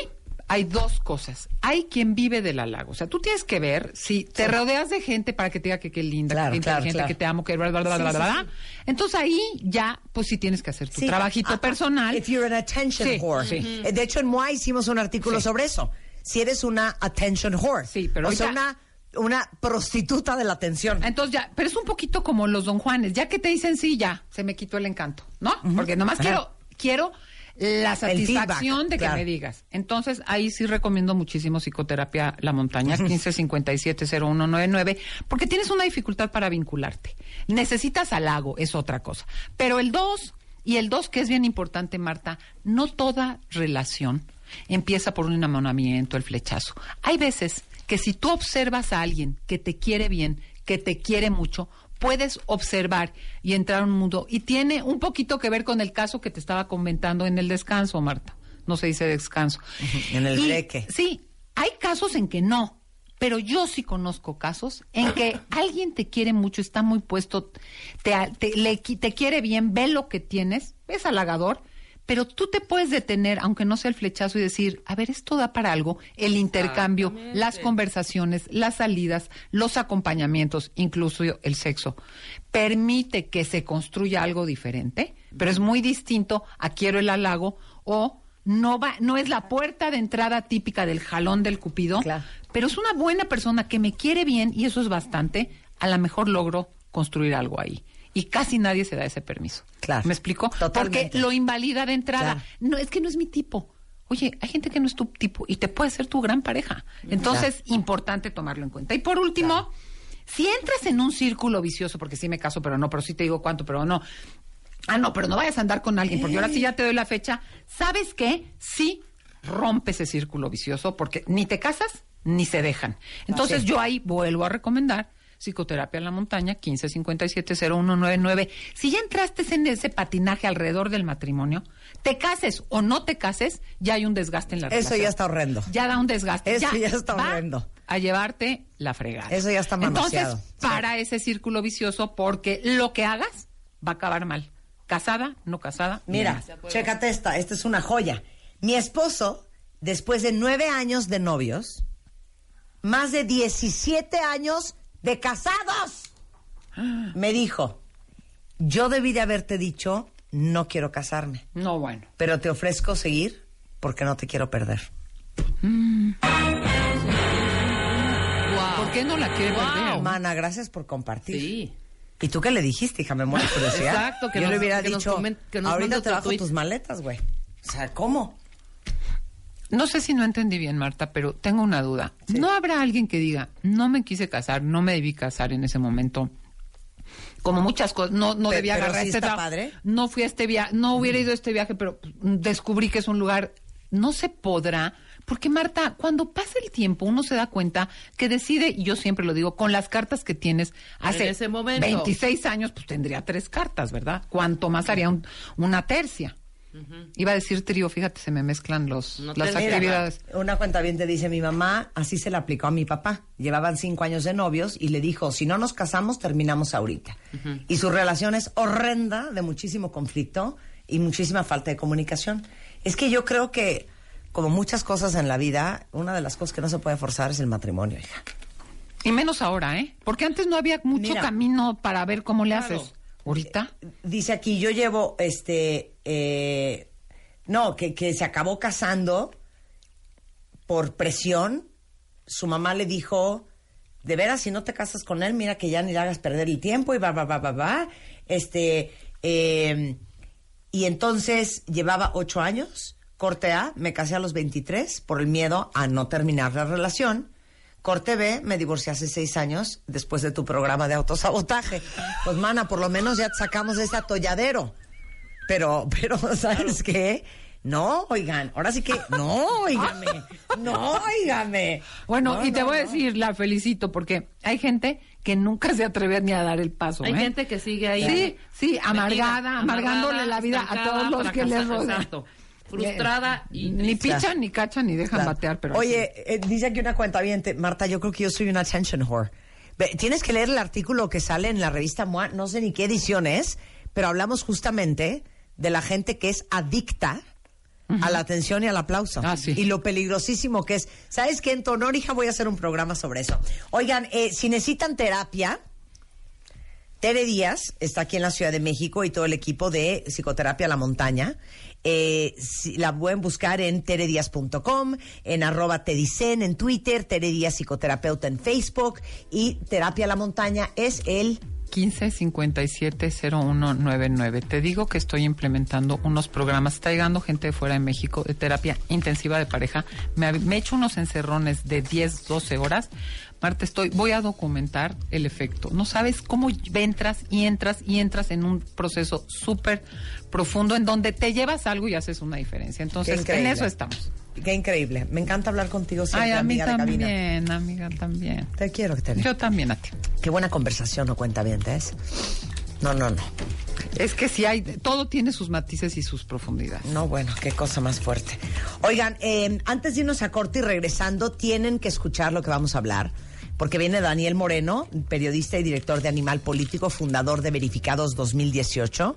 hay dos cosas. Hay quien vive del halago. O sea, tú tienes que ver si te rodeas de gente para que te diga que qué linda, Claro, que claro, inteligente, claro. que te amo, que bla, bla, bla, Sí, bla, bla, sí. Entonces ahí ya, pues sí tienes que hacer tu trabajito Ah, personal. If you're an attention whore. sí. Eh, De hecho, en MOA hicimos un artículo sobre eso. Si eres una attention whore. Sí, pero O sea, una, una prostituta de la atención. Entonces ya, pero es un poquito como los don Juanes, ya que te dicen sí, ya, se me quitó el encanto, ¿no? Porque nomás Ajá. quiero, quiero la satisfacción feedback, de que claro. me digas. Entonces, ahí sí recomiendo muchísimo psicoterapia La Montaña, 1557-0199, porque tienes una dificultad para vincularte. Necesitas halago, es otra cosa. Pero el 2, y el 2 que es bien importante, Marta, no toda relación empieza por un enamoramiento, el flechazo. Hay veces que si tú observas a alguien que te quiere bien, que te quiere mucho, puedes observar y entrar a un mundo. Y tiene un poquito que ver con el caso que te estaba comentando en el descanso, Marta. No se dice descanso. En el Y, breque. Sí, hay casos en que no. Pero yo sí conozco casos en que alguien te quiere mucho, está muy puesto, te, te- le te quiere bien, ve lo que tienes, es halagador, pero tú te puedes detener, aunque no sea el flechazo, y decir, a ver, esto da para algo, el intercambio, las conversaciones, las salidas, los acompañamientos, incluso el sexo. Permite que se construya algo diferente, pero es muy distinto a quiero el halago o no va, no es la puerta de entrada típica del jalón del cupido, Claro. pero es una buena persona que me quiere bien y eso es bastante, a lo mejor logro construir algo ahí. Y casi nadie se da ese permiso. Claro. ¿Me explico? Totalmente. Porque lo invalida de entrada. Claro. No, es que no es mi tipo. Oye, hay gente que no es tu tipo y te puede ser tu gran pareja. Entonces, importante tomarlo en cuenta. Y por último, si entras en un círculo vicioso, porque sí me caso, pero no, pero sí te digo cuánto, pero no. Ah, no, pero no vayas a andar con alguien, porque ahora sí ya te doy la fecha. ¿Sabes qué? Sí rompe ese círculo vicioso, porque ni te casas ni se dejan. Entonces, yo ahí vuelvo a recomendar psicoterapia en la montaña 1557-0199. Si ya entraste en ese patinaje alrededor del matrimonio, te cases o no te cases, ya hay un desgaste en la Eso relación. ya está horrendo. Ya da un desgaste. Eso ya está horrendo. A llevarte la fregada. Eso ya está Entonces, manoseado. Sí. para ese círculo vicioso, porque lo que hagas va a acabar mal. Casada, no casada. Mira, chécate esta, esta es una joya. Mi esposo, después de nueve años de novios, más de 17 años de casados, me dijo, yo debí de haberte dicho, no quiero casarme, No, bueno. pero te ofrezco seguir porque no te quiero perder. ¿Por qué no la quiere perder? Mana, gracias por compartir. Sí. ¿Y tú qué le dijiste, hija? Me muero de curiosidad. Exacto, que Yo le hubiera que nos dicho, comen- que nos ahorita te bajo tuit". tus maletas, güey. O sea, ¿cómo? No sé si no entendí bien, Marta, pero tengo una duda. ¿No habrá alguien que diga, no me quise casar, no me debí casar en ese momento? Como muchas cosas, no, no debía pero agarrar sí este está padre. No fui a este viaje, no hubiera ido a este viaje, pero descubrí que es un lugar. No se podrá, Porque Marta, cuando pasa el tiempo, uno se da cuenta que decide, y yo siempre lo digo, con las cartas que tienes hace ese momento. 26 años, pues tendría tres cartas, ¿verdad? Cuanto más haría un- una tercia. Iba a decir trío, fíjate, se me mezclan los, No las Mira, actividades. Una cuenta bien te dice, mi mamá así se la aplicó a mi papá. Llevaban cinco años de novios y le dijo, si no nos casamos, terminamos ahorita. Y su relación es horrenda, de muchísimo conflicto y muchísima falta de comunicación. Es que yo creo que, como muchas cosas en la vida, una de las cosas que no se puede forzar es el matrimonio, hija. Y menos ahora, ¿eh? Porque antes no había mucho Mira. camino para ver cómo le Claro. haces. Ahorita. Dice aquí, yo llevo, este, eh, no, que, que se acabó casando por presión. Su mamá le dijo, de veras, si no te casas con él, mira que ya ni le hagas perder el tiempo y va, va, va, va, va. Este, eh, y entonces llevaba ocho años, corte A, me casé a los 23 por el miedo a no terminar la relación. Corte B, me divorcié hace seis años después de tu programa de autosabotaje. Pues, mana, por lo menos ya te sacamos de ese atolladero. Pero, pero, ¿sabes qué? No, oigan, ahora sí que, no, oígame, no, oígame. Bueno, No, y te no, voy a no. decir, la felicito, porque hay gente que nunca se atreve ni a dar el paso. Hay ¿eh? gente que sigue ahí. Sí, sí, amargada, amargándole la vida a todos los que les rodean. Frustrada y Ni pichan, ni cachan, ni dejan Claro. batear, pero Oye, eh, dice aquí una cuenta bien, Marta, yo creo que yo soy una attention whore. Ve, Tienes que leer el artículo que sale en la revista MOA, no sé ni qué edición es, pero hablamos justamente de la gente que es adicta a la atención y al aplauso. Ah, sí. Y lo peligrosísimo que es. ¿Sabes qué? En tu honor, hija, voy a hacer un programa sobre eso. Oigan, eh, si necesitan terapia, Tere Díaz está aquí en la Ciudad de México y todo el equipo de Psicoterapia La Montaña. Eh, la pueden buscar en teredias.com, en arroba tedicen en Twitter, Tere Díaz Psicoterapeuta en Facebook y Terapia La Montaña es el... 1557-0199. Te digo que estoy implementando unos programas. Está llegando gente de fuera de México de terapia intensiva de pareja. Me, me he hecho unos encerrones de 10, 12 horas. Marta, estoy, voy a documentar el efecto. No sabes cómo entras y entras y entras en un proceso súper profundo en donde te llevas algo y haces una diferencia. Entonces, en eso estamos. Qué increíble. Me encanta hablar contigo siempre, Ay, a mí amiga de cabina. también, amiga también. Te quiero, Tere. Yo también a ti. Qué buena conversación, ¿no cuenta bien, No, no, no. Es que si hay, todo tiene sus matices y sus profundidades. No, bueno, qué cosa más fuerte. Oigan, eh, antes de irnos a corte y regresando, tienen que escuchar lo que vamos a hablar. Porque viene Daniel Moreno, periodista y director de Animal Político, fundador de Verificados 2018.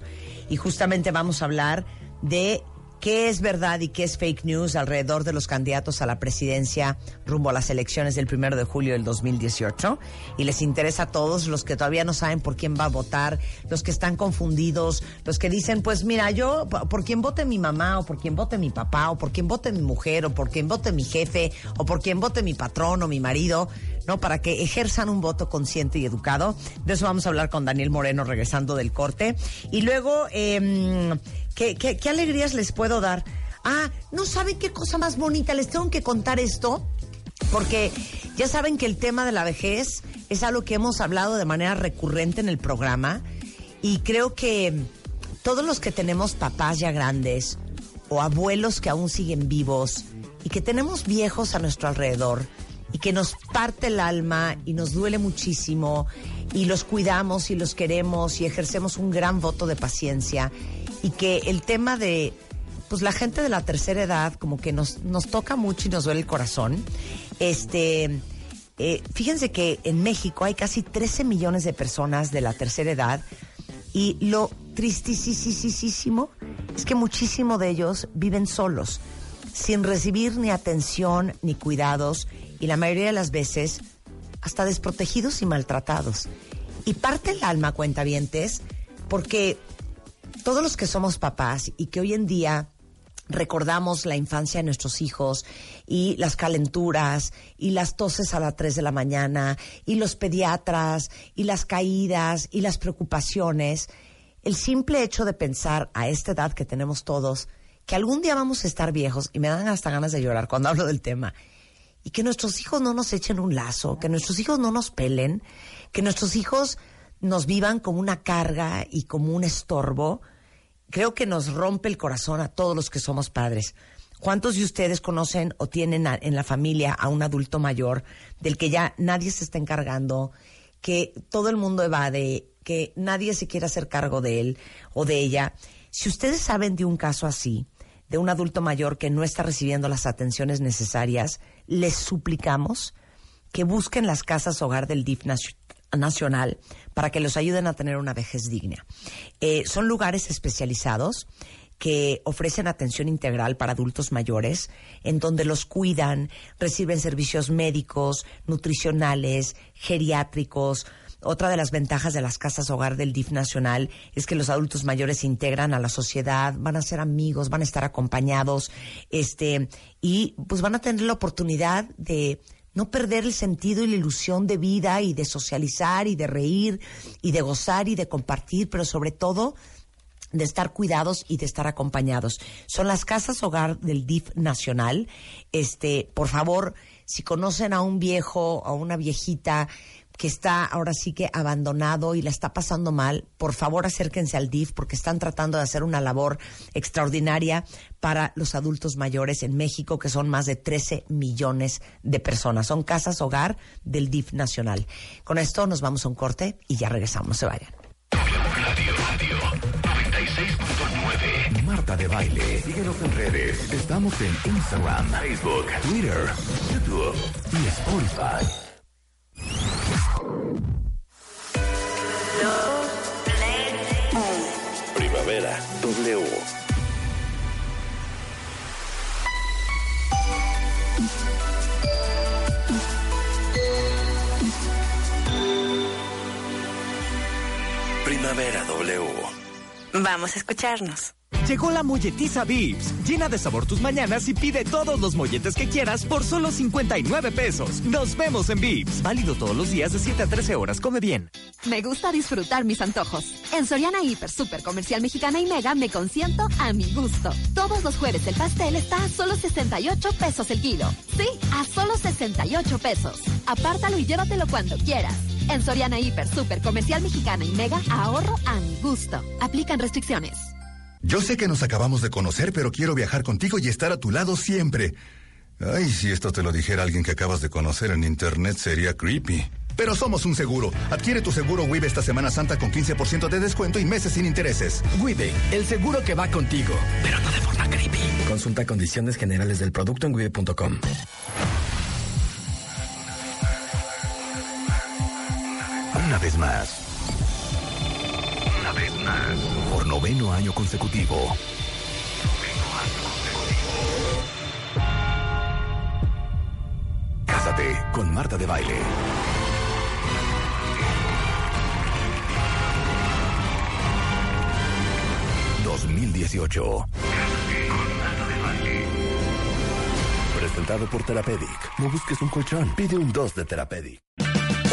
Y justamente vamos a hablar de qué es verdad y qué es fake news alrededor de los candidatos a la presidencia rumbo a las elecciones del primero de julio del 2018. Y les interesa a todos los que todavía no saben por quién va a votar, los que están confundidos, los que dicen, pues mira, yo por quien vote mi mamá, o por quien vote mi papá, o por quien vote mi mujer, o por quien vote mi jefe, o por quien vote mi patrón o mi marido, ¿no? Para que ejerzan un voto consciente y educado. De eso vamos a hablar con Daniel Moreno regresando del corte. Y luego, em, ¿qué, alegrías les puedo dar? Ah, ¿no saben qué cosa más bonita? Les tengo que contar esto. Porque ya saben que el tema de la vejez es algo que hemos hablado de manera recurrente en el programa. Y creo que todos los que tenemos papás ya grandes o abuelos que aún siguen vivos y que tenemos viejos a nuestro alrededor y que nos parte el alma y nos duele muchísimo y los cuidamos y los queremos y ejercemos un gran voto de paciencia y que el tema de pues la gente de la tercera edad como que nos, nos toca mucho y nos duele el corazón. Este, eh, fíjense que en México hay casi 13 millones de personas de la tercera edad y lo tristísimo es que muchísimo de ellos viven solos, sin recibir ni atención ni cuidados y la mayoría de las veces hasta desprotegidos y maltratados. Y parte el alma, cuentavientes, porque todos los que somos papás y que hoy en día recordamos la infancia de nuestros hijos y las calenturas y las toses a las 3 de la mañana y los pediatras y las caídas y las preocupaciones, el simple hecho de pensar a esta edad que tenemos todos que algún día vamos a estar viejos y me dan hasta ganas de llorar cuando hablo del tema y que nuestros hijos no nos echen un lazo, que nuestros hijos no nos pelen, que nuestros hijos nos vivan como una carga y como un estorbo, creo que nos rompe el corazón a todos los que somos padres. ¿Cuántos de ustedes conocen o tienen en la familia a un adulto mayor del que ya nadie se está encargando, que todo el mundo evade, que nadie se quiere hacer cargo de él o de ella? Si ustedes saben de un caso así, de un adulto mayor que no está recibiendo las atenciones necesarias, les suplicamos que busquen las casas hogar del DIF nacional para que los ayuden a tener una vejez digna. Eh, son lugares especializados que ofrecen atención integral para adultos mayores, en donde los cuidan, reciben servicios médicos, nutricionales, geriátricos. Otra de las ventajas de las casas hogar del DIF nacional es que los adultos mayores se integran a la sociedad, van a ser amigos, van a estar acompañados, este, y pues van a tener la oportunidad de no perder el sentido y la ilusión de vida y de socializar y de reír y de gozar y de compartir, pero sobre todo de estar cuidados y de estar acompañados. Son las casas hogar del DIF nacional. Este, por favor, si conocen a un viejo, a una viejita que está ahora sí que abandonado y la está pasando mal, por favor acérquense al DIF porque están tratando de hacer una labor extraordinaria para los adultos mayores en México, que son más de 13 millones de personas. Son casas hogar del DIF nacional. Con esto nos vamos a un corte y ya regresamos, se vayan. Radio, radio 96.9. Marta de Baile. Síguenos en redes. Estamos en Instagram, Facebook, Twitter, YouTube y Spotify. Primavera W. Primavera W. Vamos a escucharnos. Llegó la molletiza Vips. Llena de sabor tus mañanas y pide todos los molletes que quieras por solo 59 pesos. Nos vemos en Vips. Válido todos los días de 7 a 13 horas. Come bien. Me gusta disfrutar mis antojos. En Soriana Hiper, Super Comercial Mexicana y Mega me consiento a mi gusto. Todos los jueves el pastel está a solo 68 pesos el kilo. Sí, a solo 68 pesos. Apártalo y llévatelo cuando quieras. En Soriana Hiper, Super Comercial Mexicana y Mega ahorro a mi gusto. Aplican restricciones. Yo sé que nos acabamos de conocer, pero quiero viajar contigo y estar a tu lado siempre. Ay, si esto te lo dijera alguien que acabas de conocer en internet sería creepy. Pero somos un seguro. Adquiere tu seguro WIB esta Semana Santa con 15% de descuento y meses sin intereses. Wibe, el seguro que va contigo, pero no de forma creepy. Consulta condiciones generales del producto en wibe.com. Una vez más. Una vez más. Por noveno año consecutivo. Cásate con Marta de Baile. ...2018. Presentado por Therapedic. No busques un colchón, pide un 2 de Therapedic.